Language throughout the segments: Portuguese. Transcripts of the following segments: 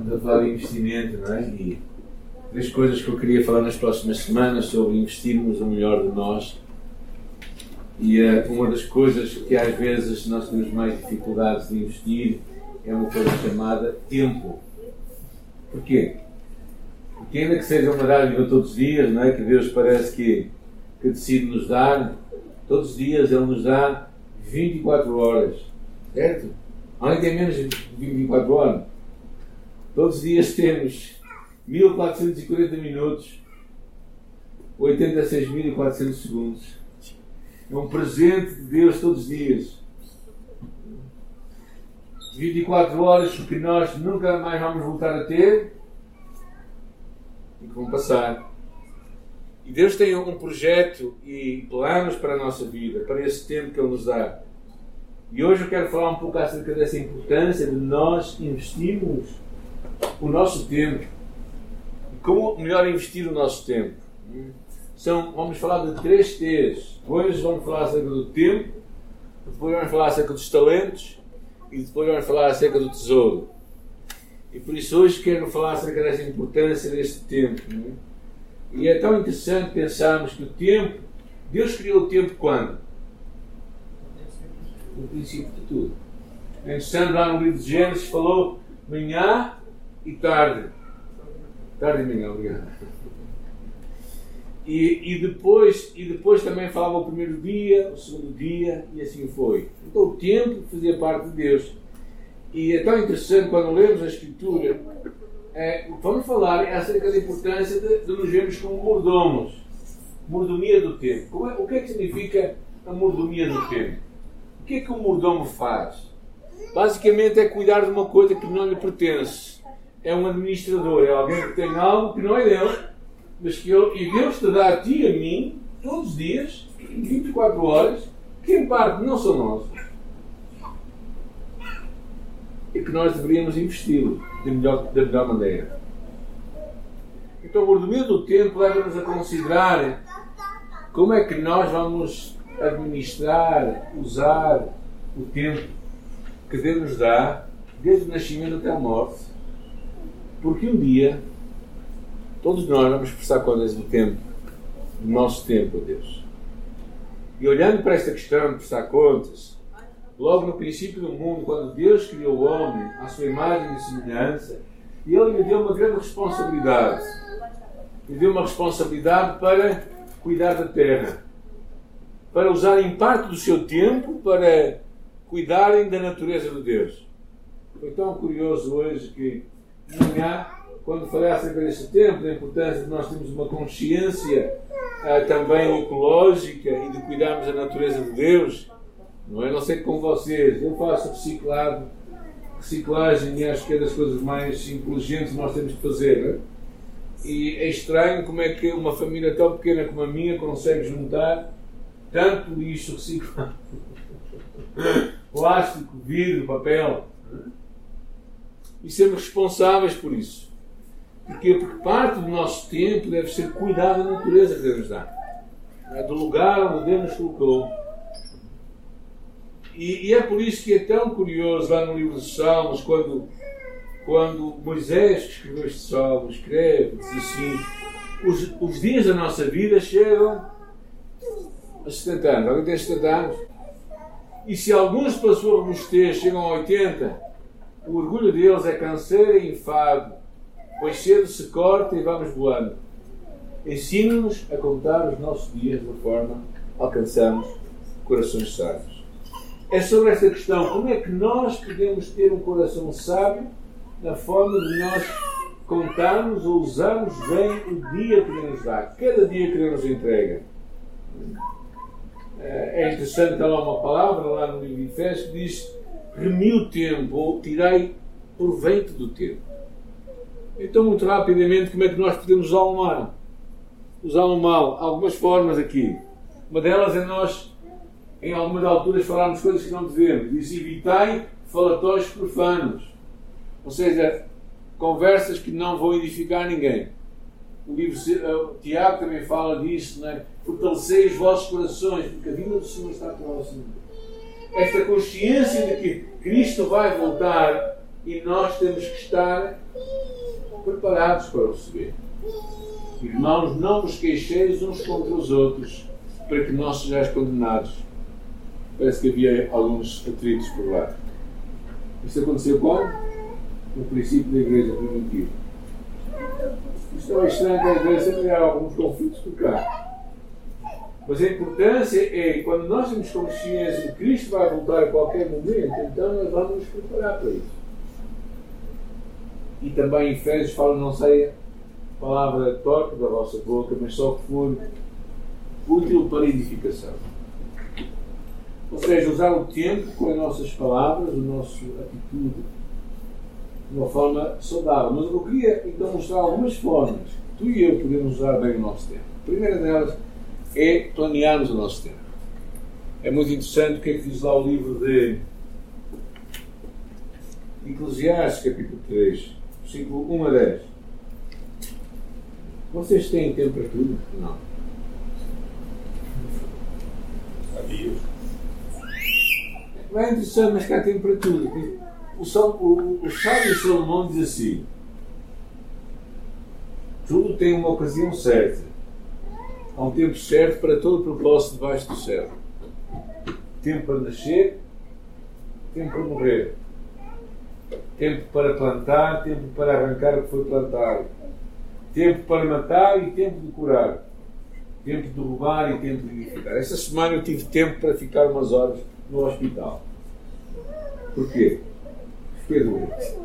Estamos a falar de investimento, não é? E três coisas que eu queria falar nas próximas semanas sobre investirmos o melhor de nós. E uh, uma das coisas que às vezes nós temos mais dificuldades de investir é uma coisa chamada tempo. Porquê? Porque ainda que seja uma dádiva todos os dias, não é? Que Deus parece que, que decide nos dar, todos os dias Ele nos dá 24 horas. Certo? Alguém tem menos de 24 horas? Todos os dias temos 1440 minutos, 86.400 segundos. É um presente de Deus todos os dias. 24 horas que nós nunca mais vamos voltar a ter e que vão passar. E Deus tem um projeto e planos para a nossa vida, para esse tempo que Ele nos dá. E hoje eu quero falar um pouco acerca dessa importância de nós investirmos o nosso tempo. Como melhor investir o nosso tempo? São, vamos falar de três T's. Hoje vamos falar acerca do tempo, depois vamos falar acerca dos talentos e depois vamos falar acerca do tesouro. E por isso hoje quero falar acerca dessa importância deste tempo. É? E é tão interessante pensarmos que o tempo, Deus criou o tempo quando? No princípio de tudo. É interessante lá no livro de Gênesis falou manhã e tarde. Tarde manhã, obrigado. E, e, depois, e depois também falava o primeiro dia, o segundo dia, e assim foi. Então o tempo fazia parte de Deus. E é tão interessante quando lemos a Escritura, é, vamos falar acerca da importância de, de nos vermos como mordomos. Mordomia do tempo. É, o que é que significa a mordomia do tempo? O que é que o mordomo faz? Basicamente é cuidar de uma coisa que não lhe pertence é um administrador, é alguém que tem algo que não é dele, mas que ele, e Deus te dá a ti e a mim, todos os dias, 24 horas, que em parte não são nossos, e que nós deveríamos investir da melhor, da melhor maneira. Então, o mordomia do tempo leva-nos a considerar como é que nós vamos administrar, usar o tempo que Deus nos dá, desde o nascimento até a morte, porque um dia todos nós vamos prestar contas do tempo, do nosso tempo a Deus. E olhando para esta questão de prestar contas, logo no princípio do mundo, quando Deus criou o homem à sua imagem e semelhança, Ele lhe deu uma grande responsabilidade. Lhe deu uma responsabilidade para cuidar da terra, para usar em parte do seu tempo para cuidarem da natureza de Deus. Foi tão curioso hoje que quando falei acerca deste tempo, da importância de nós termos uma consciência ah, também ecológica e de cuidarmos da natureza de Deus, não é? Não sei como vocês, eu faço reciclado, reciclagem e acho que é das coisas mais inteligentes que nós temos que fazer, é? E é estranho como é que uma família tão pequena como a minha consegue juntar tanto lixo reciclado, plástico, vidro, papel. E sermos responsáveis por isso. Porquê? Porque parte do nosso tempo deve ser cuidar da natureza que Deus nos dá, é? do lugar onde Deus nos colocou. E, e, é por isso que é tão curioso lá no livro dos Salmos, quando, quando Moisés, escreveu este Salmo, escreve, diz assim: os, os dias da nossa vida chegam a 70 anos. Alguém tem 70 anos? E se alguns pela sua robustez chegam a 80, o orgulho deles é canseira e enfado, pois cedo se corta e vamos voando. Ensina-nos a contar os nossos dias de forma a alcançarmos corações sábios. É sobre esta questão, como é que nós podemos ter um coração sábio na forma de nós contarmos ou usarmos bem o dia que nos dá, cada dia que nos entrega. É interessante, há lá uma palavra lá no livro de Efésios que diz remi o tempo, ou tirei proveito do tempo. Então, muito rapidamente, como é que nós podemos usar o mal? Usar o mal, algumas formas aqui. Uma delas é nós, em algumas alturas, falarmos coisas que não devemos. Diz: evitai falatórios profanos. Ou seja, conversas que não vão edificar ninguém. O livro o Tiago também fala disso, não é? Fortalecei os vossos corações, porque a vida do Senhor está próxima esta consciência de que Cristo vai voltar e nós temos que estar preparados para receber. Irmãos, não vos queixeis uns contra os outros, para que não sejais condenados. Parece que havia alguns atritos por lá. Isso aconteceu quando? No princípio da igreja primitiva. Isto é estranho que a igreja há alguns conflitos por cá. Mas a importância é, quando nós temos consciência que Cristo vai voltar a qualquer momento, então nós vamos nos preparar para isso. E também em Efésios fala, não sei a palavra torta da vossa boca, mas só que for útil para edificação. Ou seja, usar o tempo com as nossas palavras, a nossa atitude, de uma forma saudável. Mas eu queria então mostrar algumas formas que tu e eu podemos usar bem o nosso tempo. A primeira delas é planearmos o nosso tempo. É muito interessante o que é que diz lá o livro de Eclesiastes, capítulo 3, versículo 1 a 10. Vocês têm tempo para tudo? Não. Adeus. Não é interessante, mas cá tempo para tudo. O, o, o sábio Salomão diz assim: tudo tem uma ocasião certa Há um tempo certo para todo o propósito debaixo do céu. Tempo para nascer, tempo para morrer. Tempo para plantar, tempo para arrancar o que foi plantado. Tempo para matar e tempo de curar. Tempo de roubar e tempo de edificar. Esta semana eu tive tempo para ficar umas horas no hospital. Porquê? Fiquei doente.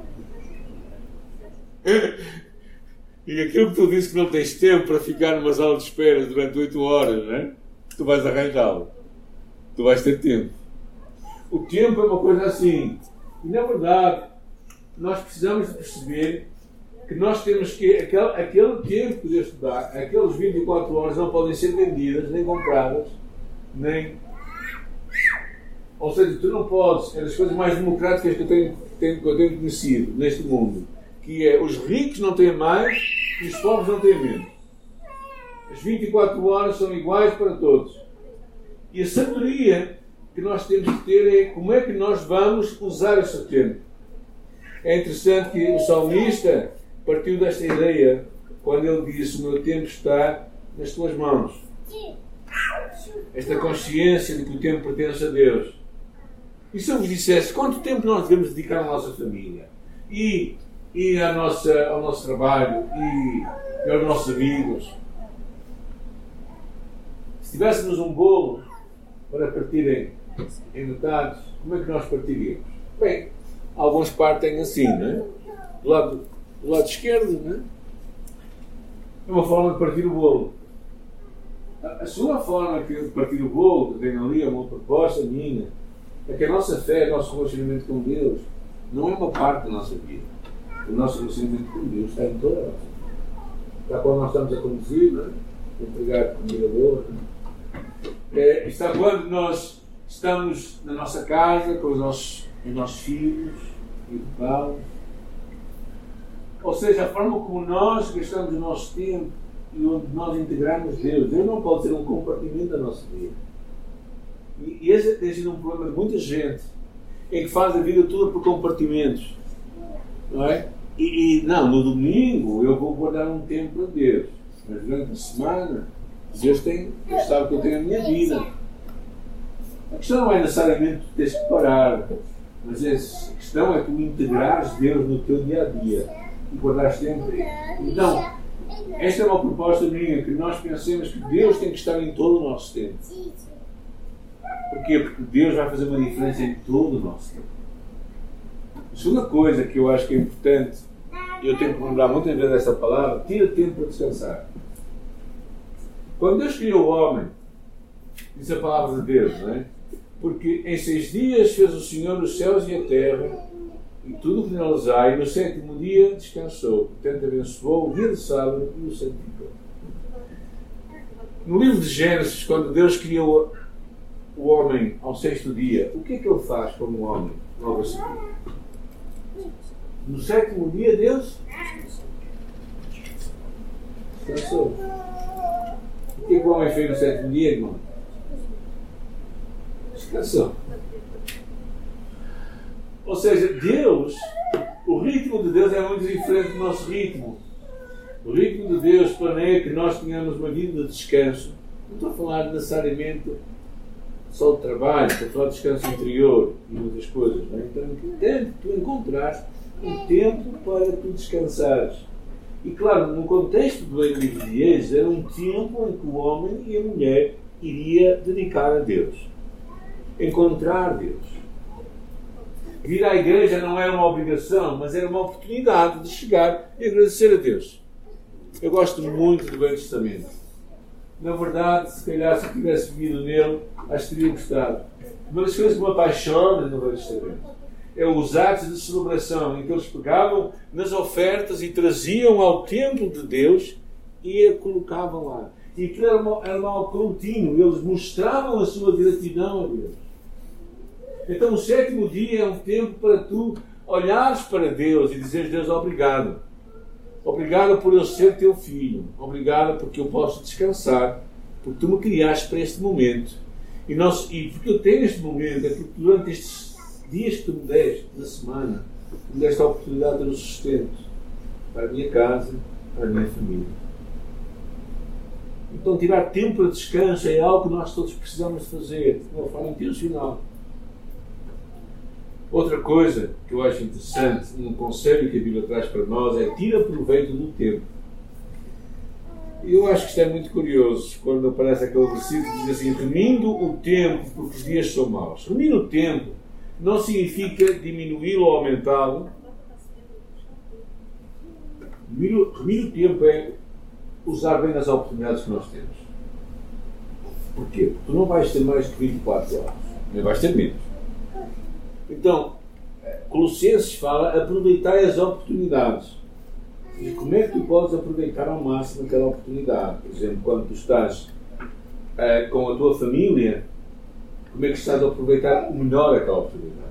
E aquilo que tu disse que não tens tempo para ficar numa sala de espera durante 8 horas, né? tu vais arranjá-lo. Tu vais ter tempo. O tempo é uma coisa assim. E na verdade, nós precisamos de perceber que nós temos que. Aquele, aquele tempo te dá, aqueles 24 horas não podem ser vendidas, nem compradas, nem. Ou seja, tu não podes. É das coisas mais democráticas que eu tenho, tenho, que eu tenho conhecido neste mundo que é os ricos não têm mais e os pobres não têm menos. As 24 horas são iguais para todos. E a sabedoria que nós temos que ter é como é que nós vamos usar esse tempo. É interessante que o salmista partiu desta ideia quando ele disse: O meu tempo está nas tuas mãos. Esta consciência de que o tempo pertence a Deus. E se eu vos dissesse quanto tempo nós devemos dedicar à nossa família? E e à nossa, ao nosso trabalho e, aos nossos amigos. Se tivéssemos um bolo para partirem em metades, como é que nós partiríamos? Bem, alguns partem assim, não é? Do lado, do lado esquerdo, não é? É uma forma de partir o bolo. A, a sua forma de partir o bolo, que tem ali é uma proposta minha, é que a nossa fé, o nosso relacionamento com Deus, não é uma parte da nossa vida o nosso relacionamento com Deus está em toda a nossa Está quando nós estamos a conduzir, não é? entregar comida boa. É, está quando nós estamos na nossa casa com os nossos, os nossos filhos, educá-los. Ou seja, a forma como nós gastamos o nosso tempo e onde nós integramos Deus. Deus não pode ser um compartimento da nossa vida. E esse tem sido um problema de muita gente, em que faz a vida toda por compartimentos. Não é? E, e, não, no domingo eu vou guardar um tempo para Deus. Mas durante a semana, Deus, tem, Deus sabe que eu tenho a minha vida. A questão não é necessariamente teres que parar, mas é, a questão é tu integrares Deus no teu dia a dia e guardares tempo. Então, esta é uma proposta minha, que nós pensemos que Deus tem que estar em todo o nosso tempo. Porquê? Porque Deus vai fazer uma diferença em todo o nosso tempo. Segunda coisa que eu acho que é importante, e eu tenho que lembrar muitas vezes dessa palavra, tira tempo para descansar. Quando Deus criou o homem, diz a palavra de Deus, não é? Porque em seis dias fez o Senhor os céus e a terra e tudo o que neles há, e no sétimo dia descansou. Portanto, abençoou o dia de sábado e o santificou. No livro de Gênesis, quando Deus criou o homem ao sexto dia, o que é que ele faz como homem logo a seguir? No sétimo dia, Deus descansou. O que o homem fez no sétimo dia, irmão? Descansou. Ou seja, Deus O ritmo de Deus é muito diferente do nosso ritmo. O ritmo de Deus planeia que nós tenhamos uma vida de descanso. Não estou a falar necessariamente só de trabalho, a falar de descanso interior e muitas coisas. Não é? Então é importante tu encontrares um tempo para tu descansares. E claro, no contexto do Êxodos, era um tempo em que o homem e a mulher iria dedicar a Deus. Encontrar Deus. Vir à igreja não era uma obrigação, mas era uma oportunidade de chegar e agradecer a Deus. Eu gosto muito do Velho Testamento. Na verdade, se calhar se eu tivesse vivido nele, acho que teria gostado. Uma das coisas que me apaixona no Velho Testamento é os atos de celebração em que eles pegavam nas ofertas e traziam ao templo de Deus e a colocavam lá. E aquilo era, uma, era algo contínuo, eles mostravam a sua gratidão a Deus. Então o sétimo dia é um tempo para tu olhares para Deus e dizeres Deus obrigado. Obrigado por eu ser teu filho. Obrigado porque eu posso descansar. Porque tu me criaste para este momento. E, nós, e porque eu tenho este momento, é porque durante estes dias que tu me deste, na semana, me deste a oportunidade de o sustento para a minha casa, para a minha família. Então, tirar tempo para descanso é algo que nós todos precisamos fazer de uma forma intencional. Outra coisa que eu acho interessante, um conselho que a Bíblia traz para nós é tira proveito do tempo. Eu acho que isto é muito curioso quando aparece aquele versículo que diz assim: remindo o tempo porque os dias são maus. Remir o tempo não significa diminuí-lo ou aumentá-lo. Remir o tempo é usar bem as oportunidades que nós temos. Porquê? Porque tu não vais ter mais de 24 horas, nem vais ter menos. Então, Colossenses fala aproveitar as oportunidades. E como é que tu podes aproveitar ao máximo aquela oportunidade? Por exemplo, quando tu estás uh, com a tua família, como é que estás a aproveitar o melhor aquela oportunidade?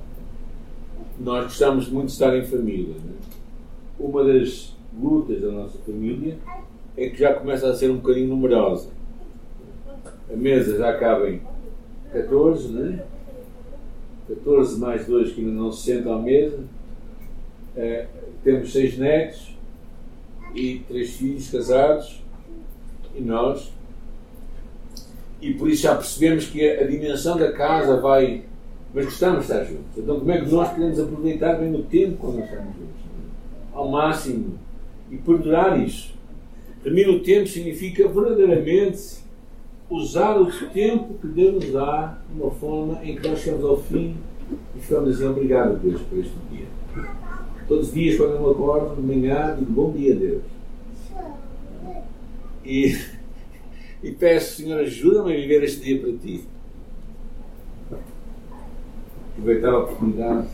Nós gostamos muito de estar em família. Né? Uma das lutas da nossa família é que já começa a ser um bocadinho numerosa. A mesa já acaba em 14, né? 14 mais 2 que não se sentam à mesa. É, temos seis netos e três filhos casados e nós. E por isso já percebemos que a, a dimensão da casa vai. Mas gostamos de estar juntos. Então, como é que nós podemos aproveitar bem o tempo quando estamos juntos? Ao máximo. E perdurar isso. Mim, o tempo significa verdadeiramente usar o tempo que Deus nos dá de uma forma em que nós chegamos ao fim e ficamos dizer obrigado, Deus, por este dia. Todos os dias, quando eu me acordo, de manhã, digo bom dia, Deus. E, e peço, Senhor, ajuda-me a viver este dia para ti. Aproveitar a oportunidade.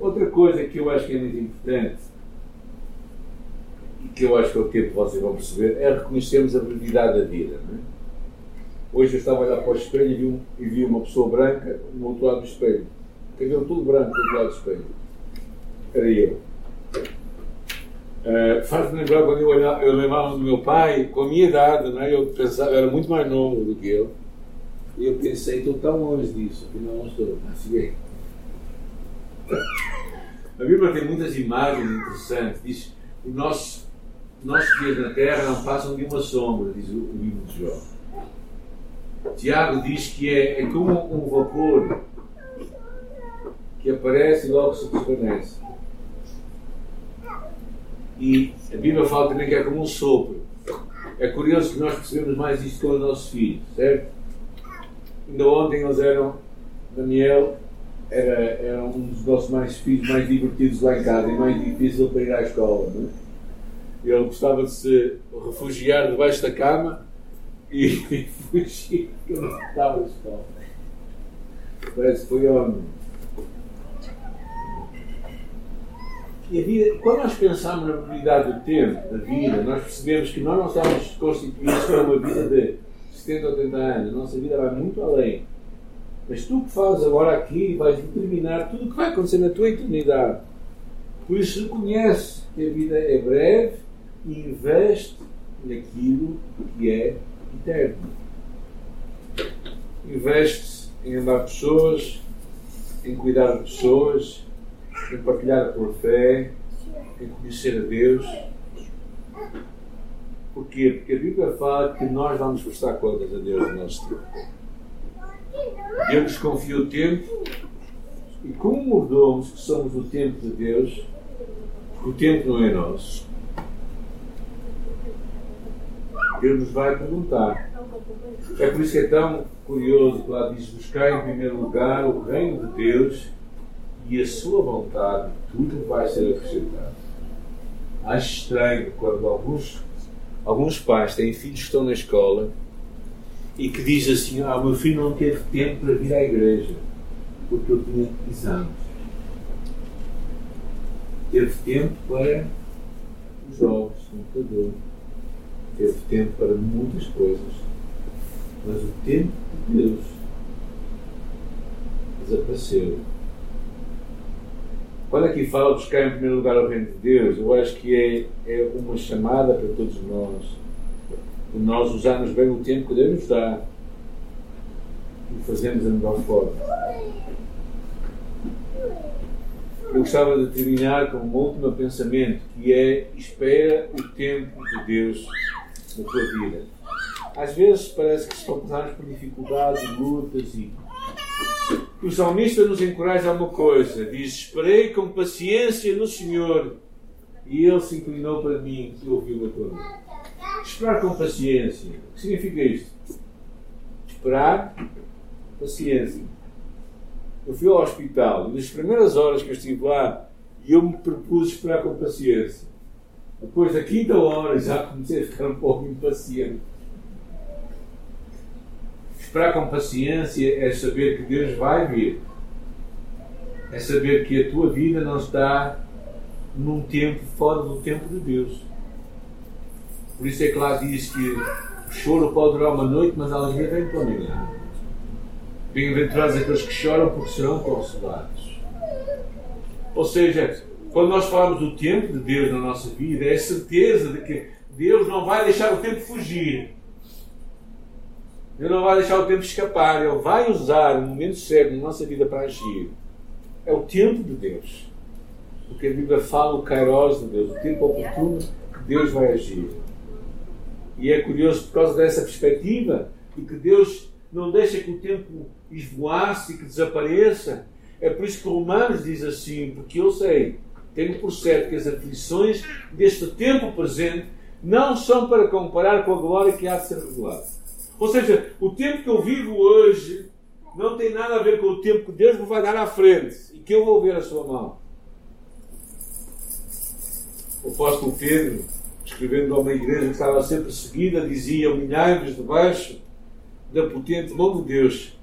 Outra coisa que eu acho que é muito importante que eu acho que é o tempo vocês vão perceber, é reconhecermos a brevidade da vida. É? Hoje eu estava a olhar para o espelho e vi, um, e vi uma pessoa branca no outro lado do espelho. Cabelo tudo branco do outro lado do espelho. Era eu. Uh, Faz-me lembrar quando eu, olhava, eu lembrava do meu pai, com a minha idade, né? eu pensava, eu era muito mais novo do que ele. E eu pensei, estou tão longe disso, afinal não estou. Assim A Bíblia tem muitas imagens interessantes. Diz o nosso nossos dias na terra não passam de uma sombra, diz o, livro de Jó. Tiago diz que é, é como um vapor que aparece e logo se desvanece. E a Bíblia fala também que é como um sopro. É curioso que nós percebemos mais isto com os nossos filhos, certo? Ainda ontem eles eram, Daniel era, era um dos nossos mais filhos mais divertidos lá em casa e mais difícil para ir à escola, não é? Ele gostava de se refugiar debaixo da cama e, fugir, porque não estava na escola. Parece que foi homem. E a vida, quando nós pensamos na probabilidade do tempo, da vida, nós percebemos que nós não estamos constituídos para uma vida de 70 ou 80 anos. A nossa vida vai muito além. Mas tu que fazes agora aqui vais determinar tudo o que vai acontecer na tua eternidade. Por isso reconhece que a vida é breve e investe naquilo que é eterno. Investe em amar pessoas, em cuidar de pessoas, em partilhar a tua fé, em conhecer a Deus. Porquê? Porque a Bíblia fala que nós vamos prestar contas a Deus no nosso tempo. Deus nos confia o tempo e como mordomos que somos o tempo de Deus, o tempo não é nosso, Deus nos vai perguntar. É por isso que é tão curioso que lá diz: buscar em primeiro lugar o reino de Deus e a sua vontade, tudo vai ser acrescentado. Acho estranho quando alguns, alguns pais têm filhos que estão na escola e que dizem assim: Ah, meu filho não teve tempo para vir à igreja porque eu tinha exames. Teve tempo para os jogos, computador teve tempo para muitas coisas, mas o tempo de Deus desapareceu. Quando aqui fala buscar em primeiro lugar o reino de Deus, eu acho que é, é uma chamada para todos nós, de nós usarmos bem o tempo que Deus nos dá e fazermos a melhor forma. Eu gostava de terminar com um último pensamento, que é espera o tempo de Deus na tua vida. Às vezes parece que estão passados por dificuldades, lutas e. O salmista nos encoraja a uma coisa: diz: Esperei com paciência no Senhor e Ele se inclinou para mim e ouviu a tua voz. Esperar com paciência. O que significa isto? Esperar, paciência. Eu fui ao hospital e nas primeiras horas que eu estive lá, eu me propus esperar com paciência. Depois da quinta hora já comecei a ficar um pouco impaciente. Esperar com paciência é saber que Deus vai vir. É saber que a tua vida não está num tempo fora do tempo de Deus. Por isso é que lá diz que o choro pode durar uma noite, mas a alegria vem pela manhã. Bem-aventurados aqueles que choram, porque serão consolados. Ou seja, quando nós falamos do tempo de Deus na nossa vida, é certeza de que Deus não vai deixar o tempo fugir. Deus não vai deixar o tempo escapar. Ele vai usar o momento certo na nossa vida para agir. É o tempo de Deus. Porque a Bíblia fala o kairos de Deus, o tempo oportuno que Deus vai agir. E é curioso por causa dessa perspectiva de que Deus não deixa que o tempo esvoasse e que desapareça. É por isso que Romanos diz assim, porque eu sei tenho por certo que as aflições deste tempo presente não são para comparar com a glória que há de ser revelada. Ou seja, o tempo que eu vivo hoje não tem nada a ver com o tempo que Deus me vai dar à frente e que eu vou ver a sua mão. O apóstolo Pedro, escrevendo a uma igreja que estava sempre seguida, dizia: Humilhai-vos debaixo da potente mão de Deus,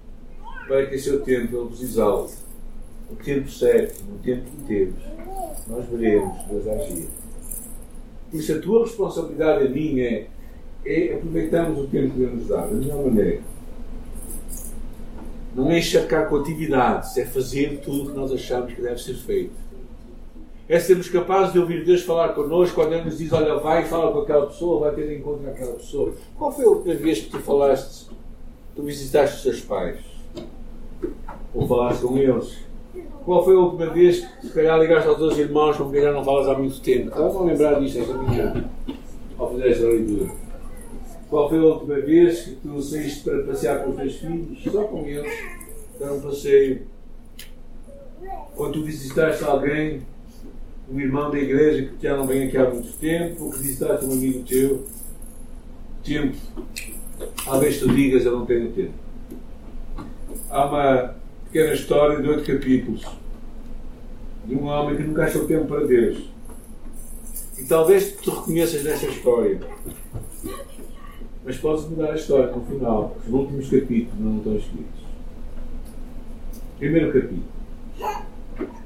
para que em seu tempo ele vos exalte. O tempo certo, no tempo de Deus nós veremos Deus agir. Por isso, a tua responsabilidade, a minha, é, é aproveitarmos o tempo que Deus nos dá, da melhor maneira. Não é encharcar com atividades, é fazer tudo o que nós achamos que deve ser feito. É sermos capazes de ouvir Deus falar connosco quando Ele nos diz: Olha, vai e fala com aquela pessoa, vai ter encontro com aquela pessoa. Qual foi a última vez que tu falaste, tu visitaste os teus pais? Ou falaste com eles? Qual foi a última vez que, se calhar, ligaste aos teus irmãos com quem já não falas há muito tempo? Estava a lembrar disto esta manhã, ao fazer esta leitura. Qual foi a última vez que tu saíste para passear com os teus filhos, só com eles, para um passeio? Quando tu visitaste alguém, um irmão da igreja que já não vem aqui há muito tempo, ou que visitaste um amigo teu, tempo. Talvez tu digas, eu não tenho tempo. Há uma pequena história de oito capítulos de um homem que nunca achou tempo para Deus. E talvez tu reconheças nesta história. Mas podes mudar a história no final. Os últimos capítulos não estão escritos. Primeiro capítulo.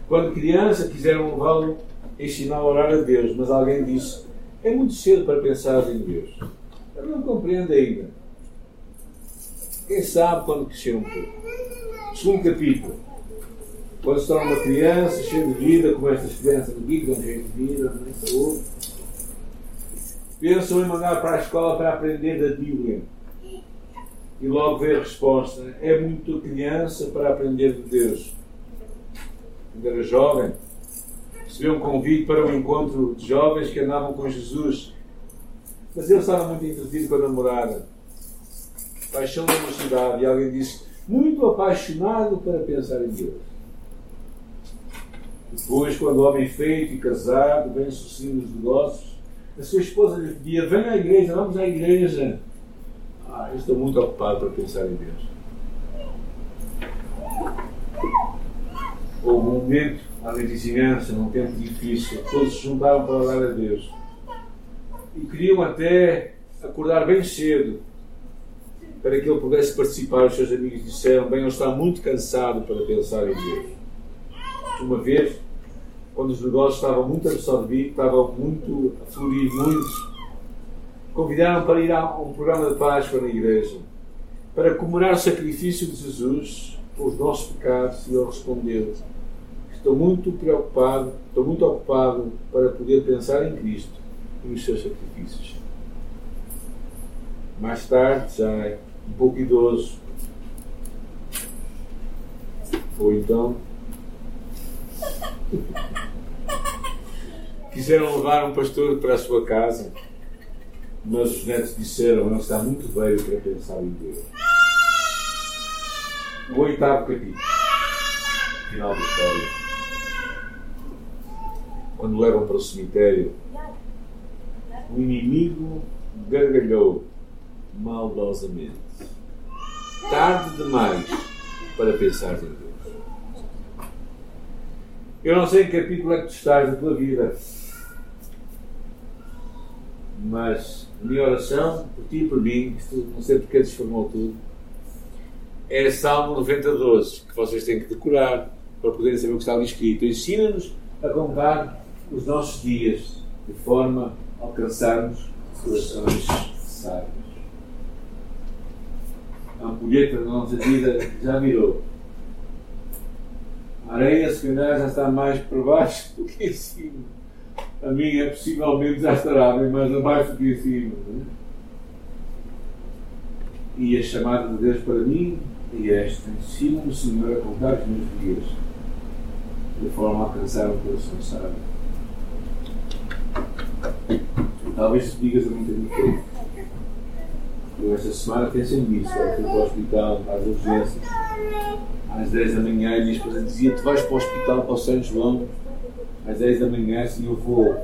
Quando criança quiseram levá-lo ensinar a orar a Deus, mas alguém disse: É muito cedo para pensar em Deus. Ele não compreende ainda. Quem sabe quando crescer um pouco. Segundo capítulo. Quando se torna uma criança cheia de vida, como estas crianças aqui, que dão cheio de vida, nem saúde, pensam em mandar para a escola para aprender da Bíblia. E logo vê a resposta: é muito criança para aprender de Deus. Quando era jovem, recebeu um convite para um encontro de jovens que andavam com Jesus. Mas ele estava muito entretido com a namorada. Paixão da mocidade. E alguém disse: muito apaixonado para pensar em Deus. Depois, quando o homem feito e casado, bem sucedido nos negócios, a sua esposa lhe pedia: Venha à igreja, vamos à igreja. Ah, eu estou muito ocupado para pensar em Deus. Houve um momento na vizinhança, num tempo difícil, todos se juntaram para orar a Deus. E queriam até acordar bem cedo para que ele pudesse participar. Os seus amigos disseram: Bem, ele está muito cansado para pensar em Deus. Uma vez, quando os negócios estavam muito absorvidos, estavam muito a fluir convidaram para ir a um programa de Páscoa na igreja para comemorar o sacrifício de Jesus pelos nossos pecados e ele respondeu: Estou muito preocupado, estou muito ocupado para poder pensar em Cristo e nos seus sacrifícios. Mais tarde, já um pouco idoso, ou então quiseram levar um pastor para a sua casa, mas os netos disseram: Ele está muito velho para pensar em Deus. O oitavo capítulo, final da história. Quando levam para o cemitério, o inimigo gargalhou maldosamente. Tarde demais para pensar em Deus. Eu não sei em que capítulo é que tu estás da tua vida, mas a minha oração por ti e por mim, isto não sei porque transformou tudo, é Salmo 90, 12, que vocês têm que decorar para poderem saber o que está ali escrito. Ensina-nos a contar os nossos dias de forma a alcançarmos corações sábios. Ampulheta da nossa vida já virou. A areia, se calhar, já está mais para baixo do que em cima. A minha, possivelmente, já estará bem mais abaixo do que em cima. É? E a chamada de Deus para mim e esta: ensina-me, Senhor, a contar os meus dias, de forma a alcançar o coração sábio. Talvez digas a muita gente eu esta semana pensei nisso, eu fui para o hospital, às urgências, às 10 da manhã, e a esposa dizia: Tu vais para o hospital para o São João, às 10 da manhã, assim eu vou.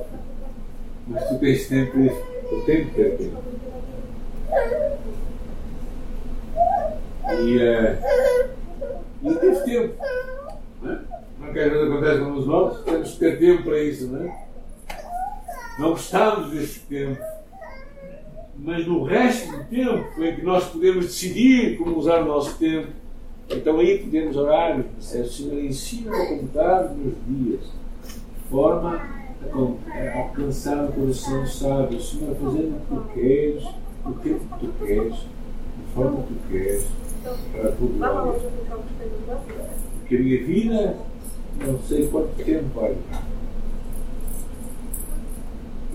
Mas tu tens tempo, eu tenho que ter tempo. E, uh, e teve tempo. Não, é? não quer ver o que acontece com os nossos? Temos que ter tempo para isso, não é? Não gostamos desse tempo. Mas no resto do tempo em que nós podemos decidir como usar o nosso tempo, então aí podemos orar, Senhor, ensina a contar os meus dias, de forma a alcançar o coração sábio, Senhor, fazer o que tu queres, o tempo que tu queres, de forma que tu queres, para a tua. Porque a minha vida, não sei quanto tempo vai durar.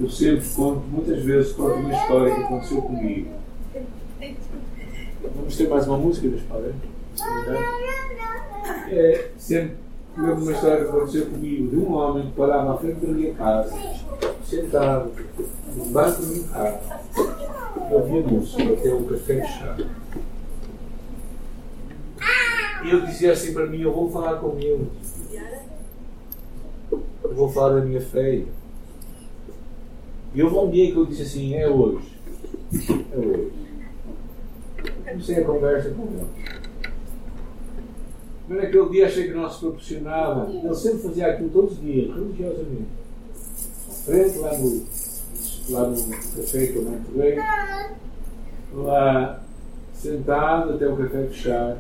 Eu sempre conto, muitas vezes, conto uma história que aconteceu comigo. Vamos ter mais uma música da história? É, sempre lembro uma história que aconteceu comigo de um homem que parava à frente da minha casa, sentado, no banco do meu carro, ouvia música até o café fechado. E ele dizia assim para mim: Eu vou falar com ele. Eu vou falar da minha fé. E houve um dia que eu disse assim: é hoje. É hoje. Comecei a conversa com ele. Mas naquele dia achei que não se proporcionava. Ele sempre fazia aquilo todos os dias, religiosamente. À frente, lá no, lá no café que eu não entreguei. Lá sentado até o café fechar.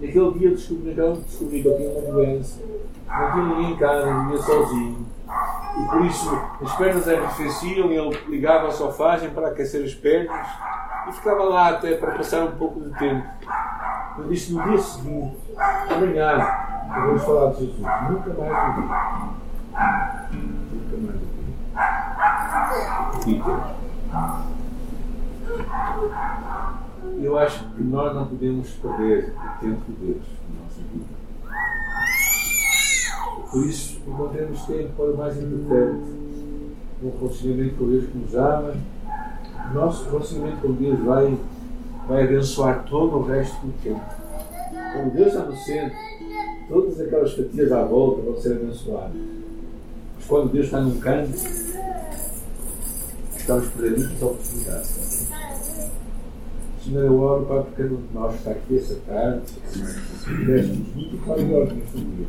Naquele dia descobri, descobri que eu tinha uma doença. Não tinha ninguém em casa, vinha sozinho e por isso as pernas arrefeciam e ele ligava a sofagem para aquecer as pernas e ficava lá até para passar um pouco de tempo. Eu disse no dia seguinte, amanhã, vamos falar de Jesus. Nunca mais o vi. Nunca mais o vi. Peter. Eu acho que nós não podemos perder o tempo de Deus na nossa vida. Por isso, encontremos tempo para o mais importante, um relacionamento com Deus que nos ama. Nosso relacionamento com Deus vai, vai abençoar todo o resto do tempo. Quando Deus está no centro, todas aquelas fatias à volta vão ser abençoadas. Mas quando Deus está num canto, estamos perdidos a oportunidades. Senhor, eu oro para cada um de nós que está aqui essa tarde, deste-nos muito maior neste dia.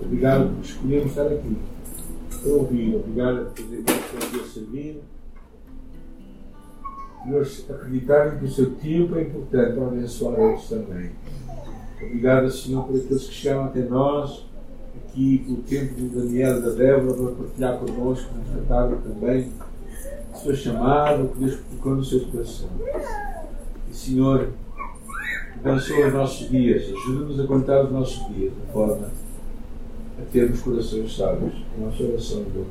Obrigado por escolhermos estar aqui, para ouvir. Obrigado por fazer parte de servir. Deus, acreditarem que o seu tempo é importante para abençoar outros também. Obrigado, Senhor, por aqueles que chegaram até nós, aqui pelo tempo de Daniel e da Débora, para partilhar connosco nesta tarde também a sua chamada, o que Deus colocou no seu coração. E, Senhor, abençoa os nossos dias, ajuda-nos a contar os nossos dias, de forma a termos corações sábios. uma oração, Deus.